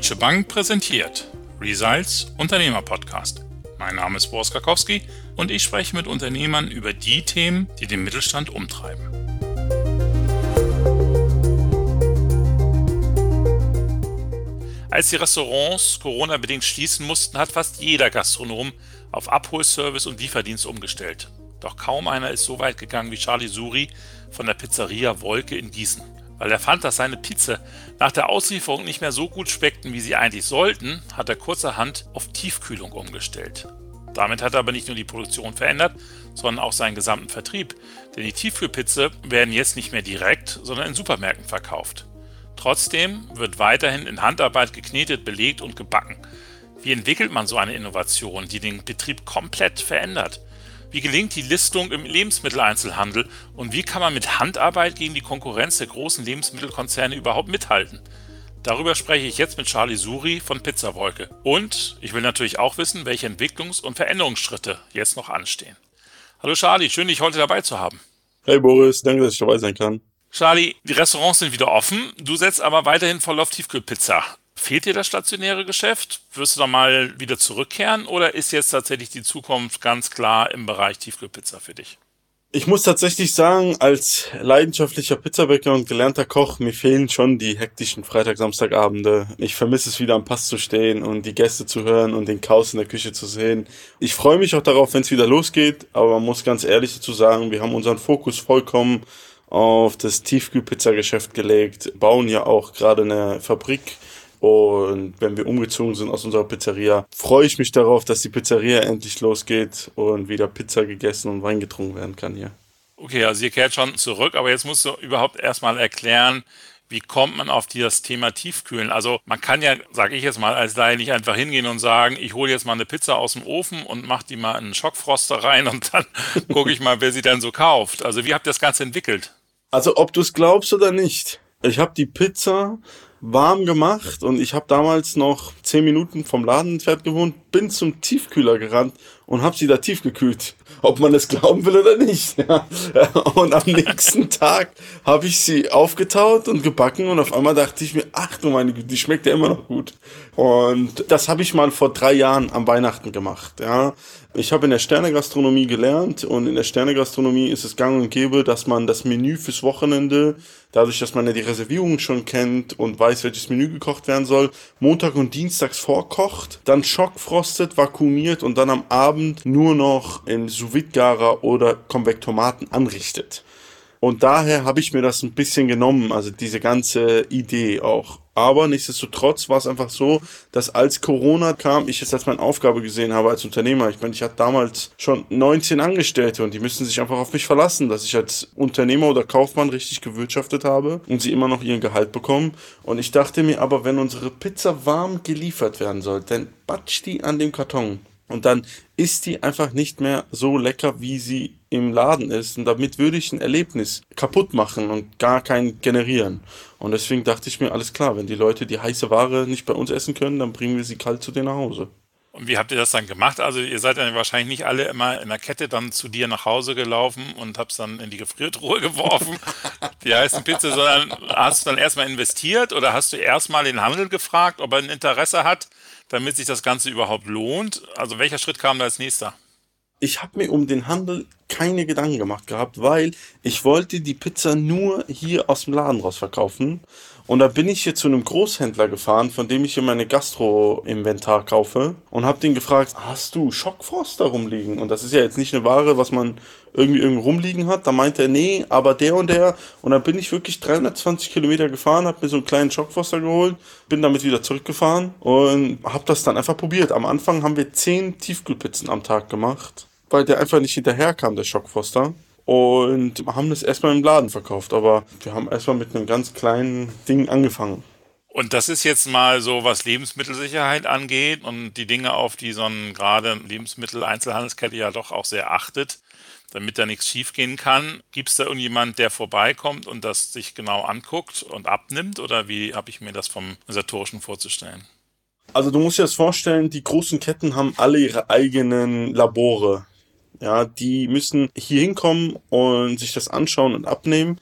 Deutsche Bank präsentiert Results Unternehmer Podcast. Mein Name ist Boris Karkowski und ich spreche mit Unternehmern über die Themen, die den Mittelstand umtreiben. Als die Restaurants Corona-bedingt schließen mussten, hat fast jeder Gastronom auf Abholservice und Lieferdienst umgestellt. Doch kaum einer ist so weit gegangen wie Charlie Suri von der Pizzeria Wolke in Gießen. Weil er fand, dass seine Pizza nach der Auslieferung nicht mehr so gut schmeckten, wie sie eigentlich sollten, hat er kurzerhand auf Tiefkühlung umgestellt. Damit hat er aber nicht nur die Produktion verändert, sondern auch seinen gesamten Vertrieb. Denn die Tiefkühlpizza werden jetzt nicht mehr direkt, sondern in Supermärkten verkauft. Trotzdem wird weiterhin in Handarbeit geknetet, belegt und gebacken. Wie entwickelt man so eine Innovation, die den Betrieb komplett verändert? Wie gelingt die Listung im Lebensmitteleinzelhandel und wie kann man mit Handarbeit gegen die Konkurrenz der großen Lebensmittelkonzerne überhaupt mithalten? Darüber spreche ich jetzt mit Charlie Suri von Pizzawolke. Und ich will natürlich auch wissen, welche Entwicklungs- und Veränderungsschritte jetzt noch anstehen. Hallo Charlie, schön dich heute dabei zu haben. Hey Boris, danke, dass ich dabei sein kann. Charlie, die Restaurants sind wieder offen, du setzt aber weiterhin voll auf Tiefkühlpizza. Fehlt dir das stationäre Geschäft? Wirst du da mal wieder zurückkehren oder ist jetzt tatsächlich die Zukunft ganz klar im Bereich Tiefkühlpizza für dich? Ich muss tatsächlich sagen, als leidenschaftlicher Pizzabäcker und gelernter Koch, mir fehlen schon die hektischen Freitag, Samstagabende. Ich vermisse es wieder am Pass zu stehen und die Gäste zu hören und den Chaos in der Küche zu sehen. Ich freue mich auch darauf, wenn es wieder losgeht, aber man muss ganz ehrlich dazu sagen, wir haben unseren Fokus vollkommen auf das Tiefkühlpizzageschäft gelegt, bauen ja auch gerade eine Fabrik und wenn wir umgezogen sind aus unserer Pizzeria, freue ich mich darauf, dass die Pizzeria endlich losgeht und wieder Pizza gegessen und Wein getrunken werden kann hier. Okay, also ihr kehrt schon zurück, aber jetzt musst du überhaupt erstmal erklären, wie kommt man auf das Thema Tiefkühlen? Also man kann ja, sage ich jetzt mal, als Laie nicht einfach hingehen und sagen, ich hole jetzt mal eine Pizza aus dem Ofen und mache die mal in einen Schockfroster rein und dann gucke ich mal, wer sie dann so kauft. Also wie habt ihr das Ganze entwickelt? Also ob du es glaubst oder nicht, ich habe die Pizza warm gemacht und ich habe damals noch zehn Minuten vom Laden entfernt gewohnt, bin zum Tiefkühler gerannt und habe sie da tiefgekühlt. Ob man es glauben will oder nicht. Ja. Und am nächsten Tag habe ich sie aufgetaut und gebacken und auf einmal dachte ich mir, ach du meine Güte, die schmeckt ja immer noch gut. Und das habe ich mal vor drei Jahren am Weihnachten gemacht. Ja. Ich habe in der Sternegastronomie gelernt und in der Sternegastronomie ist es gang und gäbe, dass man das Menü fürs Wochenende, dadurch, dass man ja die Reservierungen schon kennt und weiß, welches Menü gekocht werden soll, Montag und Dienstags vorkocht, dann schockfrostet, vakuumiert und dann am Abend nur noch in sous oder Konvektomaten anrichtet. Und daher habe ich mir das ein bisschen genommen, also diese ganze Idee auch. Aber nichtsdestotrotz war es einfach so, dass als Corona kam, ich es als meine Aufgabe gesehen habe als Unternehmer. Ich meine, ich hatte damals schon 19 Angestellte und die müssen sich einfach auf mich verlassen, dass ich als Unternehmer oder Kaufmann richtig gewirtschaftet habe und sie immer noch ihren Gehalt bekommen. Und ich dachte mir aber, wenn unsere Pizza warm geliefert werden soll, dann batsch die an dem Karton. Und dann ist die einfach nicht mehr so lecker, wie sie im Laden ist. Und damit würde ich ein Erlebnis kaputt machen und gar kein generieren. Und deswegen dachte ich mir, alles klar, wenn die Leute die heiße Ware nicht bei uns essen können, dann bringen wir sie kalt zu denen nach Hause. Und wie habt ihr das dann gemacht? Also ihr seid dann wahrscheinlich nicht alle immer in der Kette dann zu dir nach Hause gelaufen und habt es dann in die Gefriertruhe geworfen, die heißen Pizza, sondern hast du dann erstmal investiert oder hast du erstmal den Handel gefragt, ob er ein Interesse hat, damit sich das Ganze überhaupt lohnt? Also welcher Schritt kam da als nächster? Ich habe mir um den Handel keine Gedanken gemacht gehabt, weil ich wollte die Pizza nur hier aus dem Laden raus verkaufen und da bin ich hier zu einem Großhändler gefahren, von dem ich hier meine Gastro-Inventar kaufe und habe den gefragt, hast du Schockfrost da rumliegen? Und das ist ja jetzt nicht eine Ware, was man irgendwie irgendwo rumliegen hat. Da meinte er, nee, aber der und der. Und dann bin ich wirklich 320 Kilometer gefahren, habe mir so einen kleinen Schockfroster geholt, bin damit wieder zurückgefahren und habe das dann einfach probiert. Am Anfang haben wir 10 Tiefkühlpizzen am Tag gemacht, weil der einfach nicht hinterherkam, der Schockfroster und haben das erstmal im Laden verkauft. Aber wir haben erstmal mit einem ganz kleinen Ding angefangen. Und das ist jetzt mal so, was Lebensmittelsicherheit angeht und die Dinge, auf die so ein gerade Lebensmittel-Einzelhandelskette ja doch auch sehr achtet, damit da nichts schiefgehen kann. Gibt es da irgendjemand, der vorbeikommt und das sich genau anguckt und abnimmt? Oder wie habe ich mir das vom Satorischen vorzustellen? Also du musst dir das vorstellen, die großen Ketten haben alle ihre eigenen Labore. Ja, die müssen hier hinkommen und sich das anschauen und abnehmen.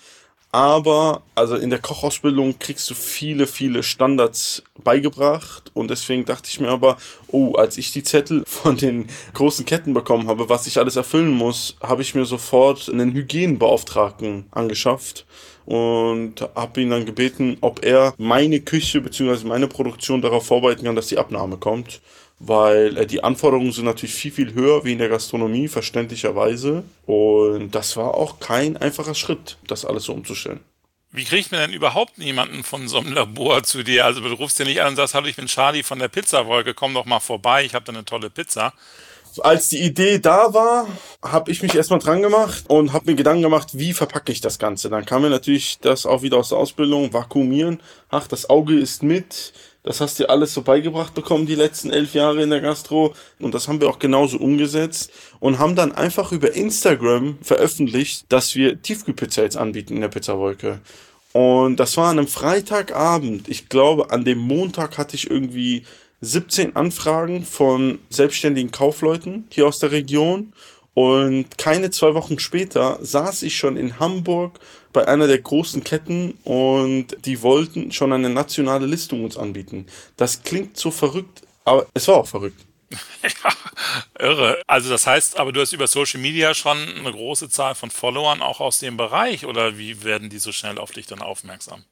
Aber also in der Kochausbildung kriegst du viele, viele Standards beigebracht und deswegen dachte ich mir aber, oh, als ich die Zettel von den großen Ketten bekommen habe, was ich alles erfüllen muss, habe ich mir sofort einen Hygienbeauftragten angeschafft und habe ihn dann gebeten, ob er meine Küche bzw. meine Produktion darauf vorbereiten kann, dass die Abnahme kommt weil äh, die Anforderungen sind natürlich viel, viel höher wie in der Gastronomie, verständlicherweise. Und das war auch kein einfacher Schritt, das alles so umzustellen. Wie kriegt man denn überhaupt niemanden von so einem Labor zu dir? Also du rufst ja nicht an und sagst, hallo, ich bin Charlie von der Pizzawolke, komm doch mal vorbei, ich habe da eine tolle Pizza. Als die Idee da war, habe ich mich erstmal dran gemacht und habe mir Gedanken gemacht, wie verpacke ich das Ganze. Dann kam mir natürlich das auch wieder aus der Ausbildung, vakuumieren. Ach, das Auge ist mit, das hast du alles so beigebracht bekommen, die letzten elf Jahre in der Gastro. Und das haben wir auch genauso umgesetzt und haben dann einfach über Instagram veröffentlicht, dass wir Tiefkühlpizza jetzt anbieten in der Pizzawolke. Und das war an einem Freitagabend. Ich glaube, an dem Montag hatte ich irgendwie 17 Anfragen von selbstständigen Kaufleuten hier aus der Region. Und keine zwei Wochen später saß ich schon in Hamburg bei einer der großen Ketten und die wollten schon eine nationale Listung uns anbieten. Das klingt so verrückt, aber es war auch verrückt. Ja, irre. Also das heißt, aber du hast über Social Media schon eine große Zahl von Followern auch aus dem Bereich oder wie werden die so schnell auf dich dann aufmerksam?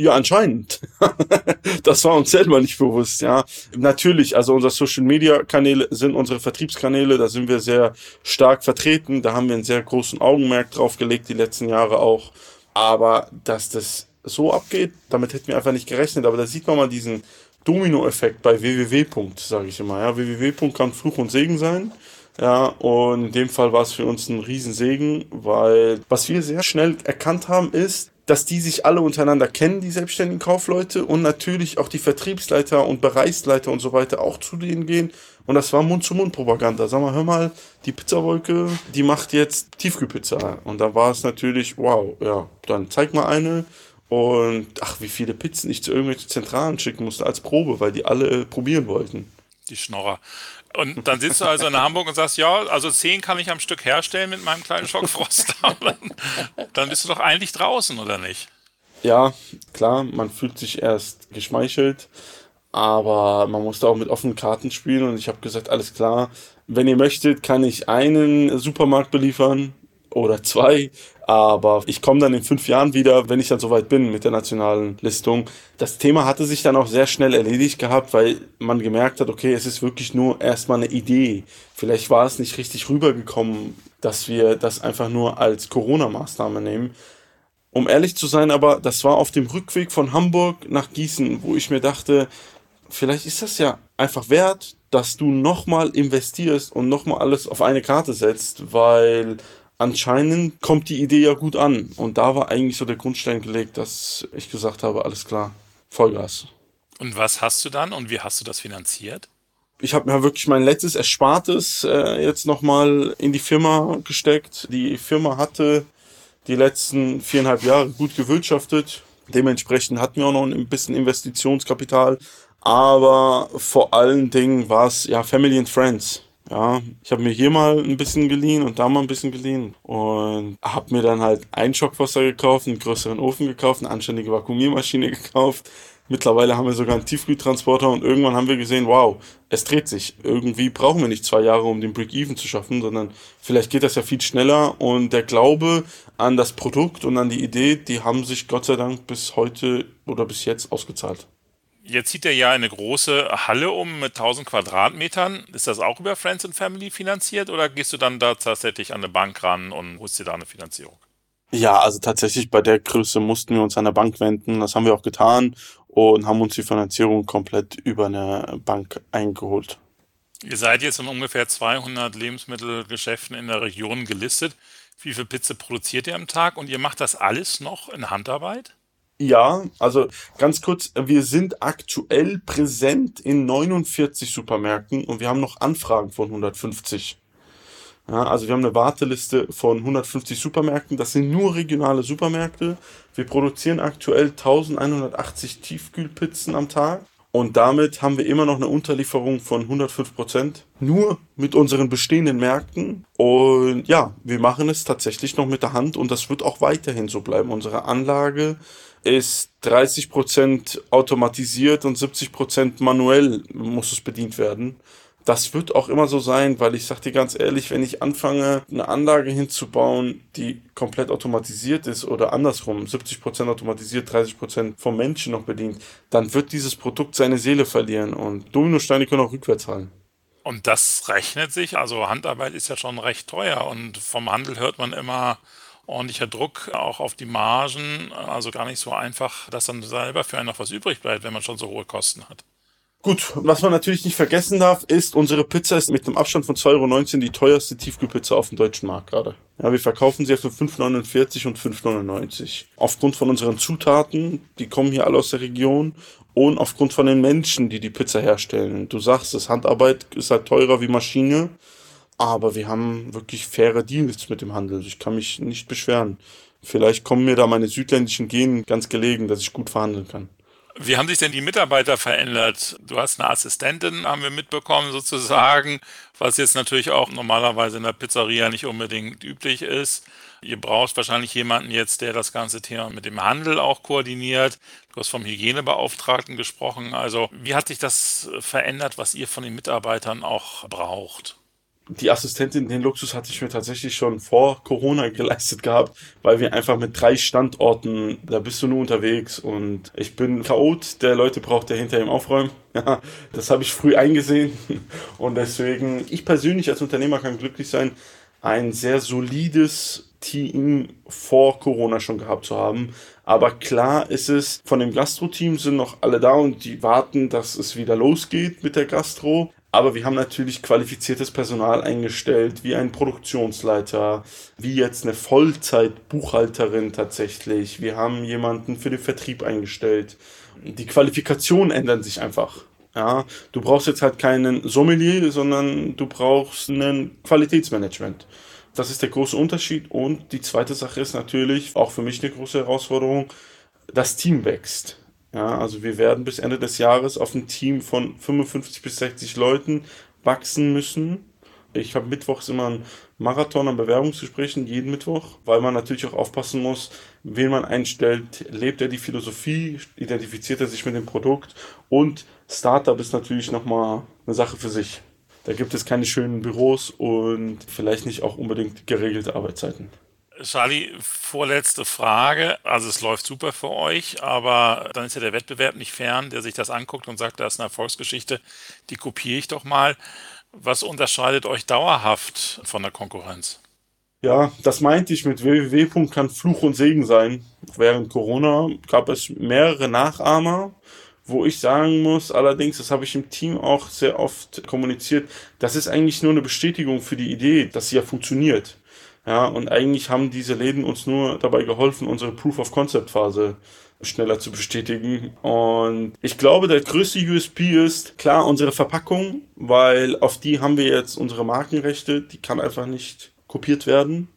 Ja, anscheinend. das war uns selber nicht bewusst, ja. Natürlich, also unsere Social Media Kanäle sind unsere Vertriebskanäle, da sind wir sehr stark vertreten, da haben wir einen sehr großen Augenmerk drauf gelegt, die letzten Jahre auch. Aber dass das so abgeht, damit hätten wir einfach nicht gerechnet. Aber da sieht man mal diesen Domino-Effekt bei www. sage ich immer. Ja, www. kann Fluch und Segen sein. Ja, und in dem Fall war es für uns ein Riesensegen, weil was wir sehr schnell erkannt haben, ist, dass die sich alle untereinander kennen, die selbstständigen Kaufleute und natürlich auch die Vertriebsleiter und Bereichsleiter und so weiter auch zu denen gehen. Und das war Mund-zu-Mund-Propaganda. Sag mal, hör mal, die Pizzawolke, die macht jetzt Tiefkühlpizza. Und da war es natürlich, wow, ja, dann zeig mal eine. Und ach, wie viele Pizzen ich zu irgendwelchen Zentralen schicken musste als Probe, weil die alle probieren wollten. Die Schnorrer. Und dann sitzt du also in Hamburg und sagst, ja, also zehn kann ich am Stück herstellen mit meinem kleinen Schockfroster. dann bist du doch eigentlich draußen, oder nicht? Ja, klar, man fühlt sich erst geschmeichelt, aber man musste auch mit offenen Karten spielen und ich habe gesagt, alles klar, wenn ihr möchtet, kann ich einen Supermarkt beliefern oder zwei, aber ich komme dann in fünf Jahren wieder, wenn ich dann soweit bin mit der nationalen Listung. Das Thema hatte sich dann auch sehr schnell erledigt gehabt, weil man gemerkt hat, okay, es ist wirklich nur erstmal eine Idee. Vielleicht war es nicht richtig rübergekommen, dass wir das einfach nur als Corona-Maßnahme nehmen. Um ehrlich zu sein, aber das war auf dem Rückweg von Hamburg nach Gießen, wo ich mir dachte, vielleicht ist das ja einfach wert, dass du nochmal investierst und nochmal alles auf eine Karte setzt, weil anscheinend kommt die Idee ja gut an. Und da war eigentlich so der Grundstein gelegt, dass ich gesagt habe, alles klar, Vollgas. Und was hast du dann und wie hast du das finanziert? Ich habe mir wirklich mein letztes Erspartes äh, jetzt nochmal in die Firma gesteckt. Die Firma hatte die letzten viereinhalb Jahre gut gewirtschaftet. Dementsprechend hatten wir auch noch ein bisschen Investitionskapital. Aber vor allen Dingen war es ja Family and Friends. Ja, ich habe mir hier mal ein bisschen geliehen und da mal ein bisschen geliehen und habe mir dann halt ein Schockwasser gekauft, einen größeren Ofen gekauft, eine anständige Vakuumiermaschine gekauft. Mittlerweile haben wir sogar einen Tiefkühltransporter und irgendwann haben wir gesehen, wow, es dreht sich. Irgendwie brauchen wir nicht zwei Jahre, um den Break-Even zu schaffen, sondern vielleicht geht das ja viel schneller und der Glaube an das Produkt und an die Idee, die haben sich Gott sei Dank bis heute oder bis jetzt ausgezahlt. Jetzt zieht er ja eine große Halle um mit 1000 Quadratmetern. Ist das auch über Friends and Family finanziert oder gehst du dann da tatsächlich an eine Bank ran und holst dir da eine Finanzierung? Ja, also tatsächlich bei der Größe mussten wir uns an der Bank wenden. Das haben wir auch getan und haben uns die Finanzierung komplett über eine Bank eingeholt. Ihr seid jetzt in ungefähr 200 Lebensmittelgeschäften in der Region gelistet. Wie viel Pizza produziert ihr am Tag und ihr macht das alles noch in Handarbeit? Ja, also ganz kurz, wir sind aktuell präsent in 49 Supermärkten und wir haben noch Anfragen von 150. Ja, also wir haben eine Warteliste von 150 Supermärkten. Das sind nur regionale Supermärkte. Wir produzieren aktuell 1180 Tiefkühlpizzen am Tag Und damit haben wir immer noch eine Unterlieferung von 105 Prozent. Nur mit unseren bestehenden Märkten. Und ja, wir machen es tatsächlich noch mit der Hand und das wird auch weiterhin so bleiben. Unsere Anlage ist 30 Prozent automatisiert und 70 Prozent manuell muss es bedient werden das wird auch immer so sein, weil ich sag dir ganz ehrlich, wenn ich anfange, eine Anlage hinzubauen, die komplett automatisiert ist oder andersrum, 70% automatisiert, 30% vom Menschen noch bedient, dann wird dieses Produkt seine Seele verlieren und Dominosteine können auch rückwärts fallen. Und das rechnet sich, also Handarbeit ist ja schon recht teuer und vom Handel hört man immer ordentlicher Druck auch auf die Margen, also gar nicht so einfach, dass dann selber für einen noch was übrig bleibt, wenn man schon so hohe Kosten hat. Gut, was man natürlich nicht vergessen darf, ist, unsere Pizza ist mit einem Abstand von 2,19 Euro die teuerste Tiefkühlpizza auf dem deutschen Markt gerade. Ja, wir verkaufen sie für 5,49 und 5,99. Aufgrund von unseren Zutaten, die kommen hier alle aus der Region und aufgrund von den Menschen, die die Pizza herstellen. Du sagst es, Handarbeit ist halt teurer wie Maschine, aber wir haben wirklich faire Deals mit dem Handel. Ich kann mich nicht beschweren. Vielleicht kommen mir da meine südländischen Genen ganz gelegen, dass ich gut verhandeln kann. Wie haben sich denn die Mitarbeiter verändert? Du hast eine Assistentin, haben wir mitbekommen, sozusagen, was jetzt natürlich auch normalerweise in der Pizzeria nicht unbedingt üblich ist. Ihr braucht wahrscheinlich jemanden jetzt, der das ganze Thema mit dem Handel auch koordiniert. Du hast vom Hygienebeauftragten gesprochen. Also, wie hat sich das verändert, was ihr von den Mitarbeitern auch braucht? Die Assistentin, den Luxus hatte ich mir tatsächlich schon vor Corona geleistet gehabt, weil wir einfach mit drei Standorten, da bist du nur unterwegs und ich bin Chaot, der Leute braucht, der hinter ihm aufräumt. Ja, das habe ich früh eingesehen und deswegen, ich persönlich als Unternehmer kann glücklich sein, ein sehr solides Team vor Corona schon gehabt zu haben. Aber klar ist es, von dem Gastro-Team sind noch alle da und die warten, dass es wieder losgeht mit der Gastro. Aber wir haben natürlich qualifiziertes Personal eingestellt, wie ein Produktionsleiter, wie jetzt eine Vollzeit-Buchhalterin tatsächlich. Wir haben jemanden für den Vertrieb eingestellt. Die Qualifikationen ändern sich einfach. Ja, du brauchst jetzt halt keinen Sommelier, sondern du brauchst ein Qualitätsmanagement. Das ist der große Unterschied. Und die zweite Sache ist natürlich auch für mich eine große Herausforderung. Das Team wächst. Ja, also wir werden bis Ende des Jahres auf ein Team von 55 bis 60 Leuten wachsen müssen. Ich habe mittwochs immer einen Marathon an Bewerbungsgesprächen, jeden Mittwoch, weil man natürlich auch aufpassen muss, wen man einstellt. Lebt er die Philosophie? Identifiziert er sich mit dem Produkt? Und Startup ist natürlich nochmal eine Sache für sich. Da gibt es keine schönen Büros und vielleicht nicht auch unbedingt geregelte Arbeitszeiten. Charlie, vorletzte Frage. Also es läuft super für euch, aber dann ist ja der Wettbewerb nicht fern, der sich das anguckt und sagt, da ist eine Erfolgsgeschichte, die kopiere ich doch mal. Was unterscheidet euch dauerhaft von der Konkurrenz? Ja, das meinte ich mit www. kann Fluch und Segen sein. Während Corona gab es mehrere Nachahmer, wo ich sagen muss, allerdings, das habe ich im Team auch sehr oft kommuniziert, das ist eigentlich nur eine Bestätigung für die Idee, dass sie ja funktioniert. Ja, und eigentlich haben diese Läden uns nur dabei geholfen, unsere Proof of Concept Phase schneller zu bestätigen. Und ich glaube, der größte USP ist klar unsere Verpackung, weil auf die haben wir jetzt unsere Markenrechte, die kann einfach nicht kopiert werden.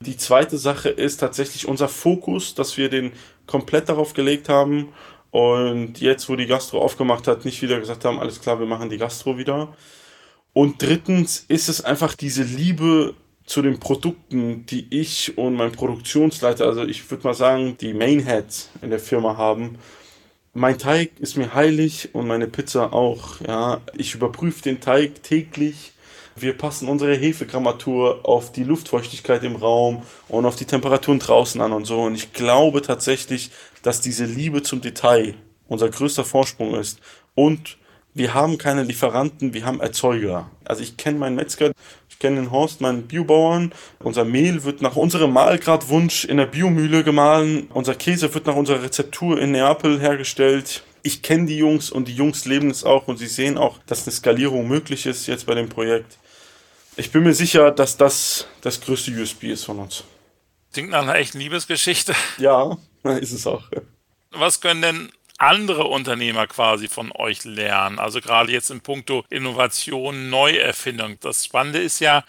Die zweite Sache ist tatsächlich unser Fokus, dass wir den komplett darauf gelegt haben und jetzt, wo die Gastro aufgemacht hat, nicht wieder gesagt haben, alles klar, wir machen die Gastro wieder. Und drittens ist es einfach diese Liebe zu den Produkten, die ich und mein Produktionsleiter, also ich würde mal sagen, die Mainheads in der Firma haben. Mein Teig ist mir heilig und meine Pizza auch. Ja, ich überprüfe den Teig täglich. Wir passen unsere Hefegrammatur auf die Luftfeuchtigkeit im Raum und auf die Temperaturen draußen an und so. Und ich glaube tatsächlich, dass diese Liebe zum Detail unser größter Vorsprung ist. Und wir haben keine Lieferanten, wir haben Erzeuger. Also ich kenne meinen Metzger, kenne den Horst, meinen Biobauern. Unser Mehl wird nach unserem Mahlgradwunsch in der Biomühle gemahlen. Unser Käse wird nach unserer Rezeptur in Neapel hergestellt. Ich kenne die Jungs und die Jungs leben es auch und sie sehen auch, dass eine Skalierung möglich ist jetzt bei dem Projekt. Ich bin mir sicher, dass das das größte USB ist von uns. Klingt nach einer echten Liebesgeschichte. Ja, ist es auch. Was können denn andere Unternehmer quasi von euch lernen? Also gerade jetzt in puncto Innovation, Neuerfindung. Das Spannende ist ja,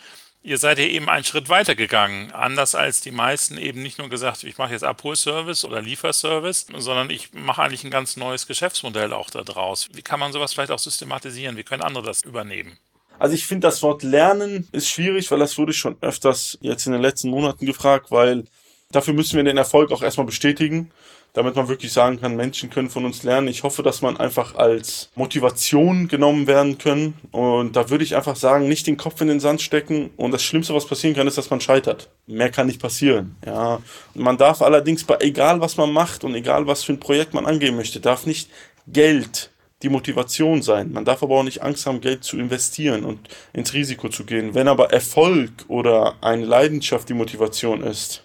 Ihr seid ja eben einen Schritt weiter gegangen. Anders als die meisten eben nicht nur gesagt, ich mache jetzt Abholservice oder Lieferservice, sondern ich mache eigentlich ein ganz neues Geschäftsmodell auch daraus. Wie kann man sowas vielleicht auch systematisieren? Wie können andere das übernehmen? Also ich finde das Wort Lernen ist schwierig, weil das wurde schon öfters jetzt in den letzten Monaten gefragt, weil dafür müssen wir den Erfolg auch erstmal bestätigen damit man wirklich sagen kann, Menschen können von uns lernen. Ich hoffe, dass man einfach als Motivation genommen werden können. Und da würde ich einfach sagen, nicht den Kopf in den Sand stecken. Und das Schlimmste, was passieren kann, ist, dass man scheitert. Mehr kann nicht passieren. Ja. Man darf allerdings bei egal was man macht und egal was für ein Projekt man angehen möchte, darf nicht Geld die Motivation sein. Man darf aber auch nicht Angst haben, Geld zu investieren und ins Risiko zu gehen. Wenn aber Erfolg oder eine Leidenschaft die Motivation ist,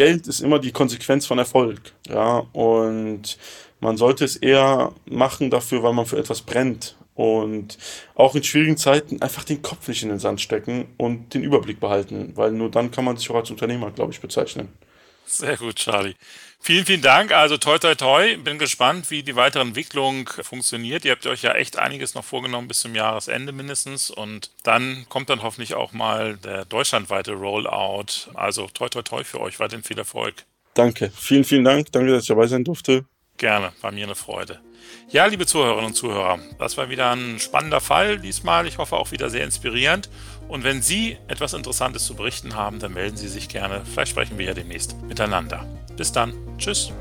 Geld ist immer die Konsequenz von Erfolg. Ja, und man sollte es eher machen dafür, weil man für etwas brennt. Und auch in schwierigen Zeiten einfach den Kopf nicht in den Sand stecken und den Überblick behalten, weil nur dann kann man sich auch als Unternehmer, glaube ich, bezeichnen. Sehr gut, Charlie. Vielen, vielen Dank. Also toi, toi, toi. Bin gespannt, wie die weitere Entwicklung funktioniert. Ihr habt euch ja echt einiges noch vorgenommen bis zum Jahresende mindestens. Und dann kommt dann hoffentlich auch mal der deutschlandweite Rollout. Also toi, toi, toi für euch. Weiterhin viel Erfolg. Danke. Vielen, vielen Dank. Danke, dass ich dabei sein durfte. Gerne. War mir eine Freude. Ja, liebe Zuhörerinnen und Zuhörer, das war wieder ein spannender Fall diesmal. Ich hoffe auch wieder sehr inspirierend. Und wenn Sie etwas Interessantes zu berichten haben, dann melden Sie sich gerne. Vielleicht sprechen wir ja demnächst miteinander. Bis dann. Tschüss.